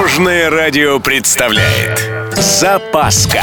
Дорожное радио представляет Запаска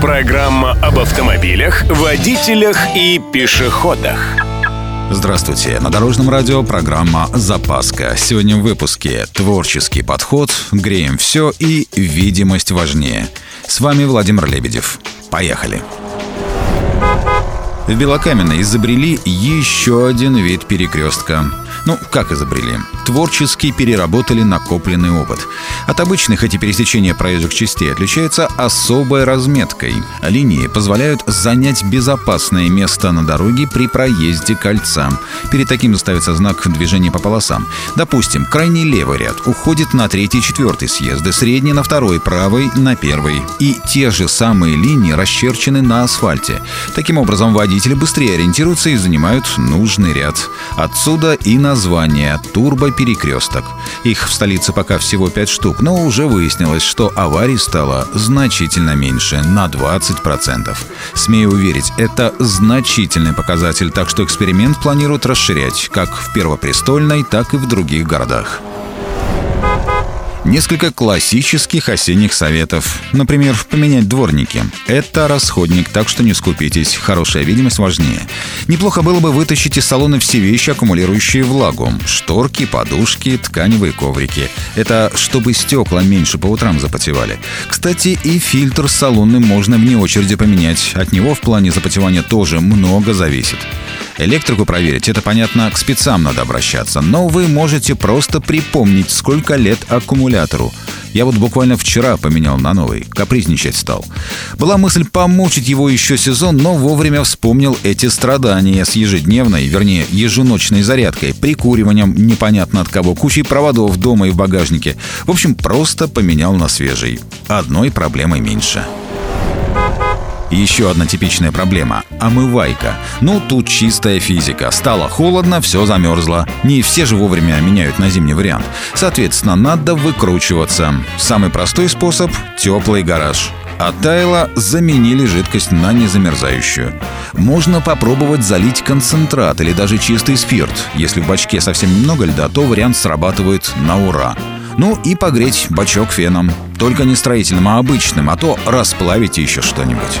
Программа об автомобилях, водителях и пешеходах Здравствуйте. На Дорожном радио программа «Запаска». Сегодня в выпуске «Творческий подход», «Греем все» и «Видимость важнее». С вами Владимир Лебедев. Поехали. В Белокаменной изобрели еще один вид перекрестка. Ну, как изобрели? Творчески переработали накопленный опыт. От обычных эти пересечения проезжих частей отличается особой разметкой. Линии позволяют занять безопасное место на дороге при проезде кольца. Перед таким ставится знак движения по полосам. Допустим, крайний левый ряд уходит на третий и четвертый съезды, средний на второй, правый на первый. И те же самые линии расчерчены на асфальте. Таким образом, водители быстрее ориентируются и занимают нужный ряд. Отсюда и название «Турбоперекресток». Их в столице пока всего 5 штук, но уже выяснилось, что аварий стало значительно меньше, на 20%. Смею уверить, это значительный показатель, так что эксперимент планируют расширять как в Первопрестольной, так и в других городах. Несколько классических осенних советов. Например, поменять дворники. Это расходник, так что не скупитесь. Хорошая видимость важнее. Неплохо было бы вытащить из салона все вещи, аккумулирующие влагу. Шторки, подушки, тканевые коврики. Это чтобы стекла меньше по утрам запотевали. Кстати, и фильтр салонный можно вне очереди поменять. От него в плане запотевания тоже много зависит. Электрику проверить, это понятно, к спецам надо обращаться, но вы можете просто припомнить, сколько лет аккумулятору. Я вот буквально вчера поменял на новый, капризничать стал. Была мысль помучить его еще сезон, но вовремя вспомнил эти страдания с ежедневной, вернее, еженочной зарядкой, прикуриванием непонятно от кого, кучей проводов дома и в багажнике. В общем, просто поменял на свежий. Одной проблемой меньше. Еще одна типичная проблема – омывайка. Ну, тут чистая физика. Стало холодно, все замерзло. Не все же вовремя меняют на зимний вариант. Соответственно, надо выкручиваться. Самый простой способ – теплый гараж. Оттаяло, заменили жидкость на незамерзающую. Можно попробовать залить концентрат или даже чистый спирт. Если в бачке совсем немного льда, то вариант срабатывает на ура. Ну и погреть бачок феном. Только не строительным, а обычным, а то расплавите еще что-нибудь.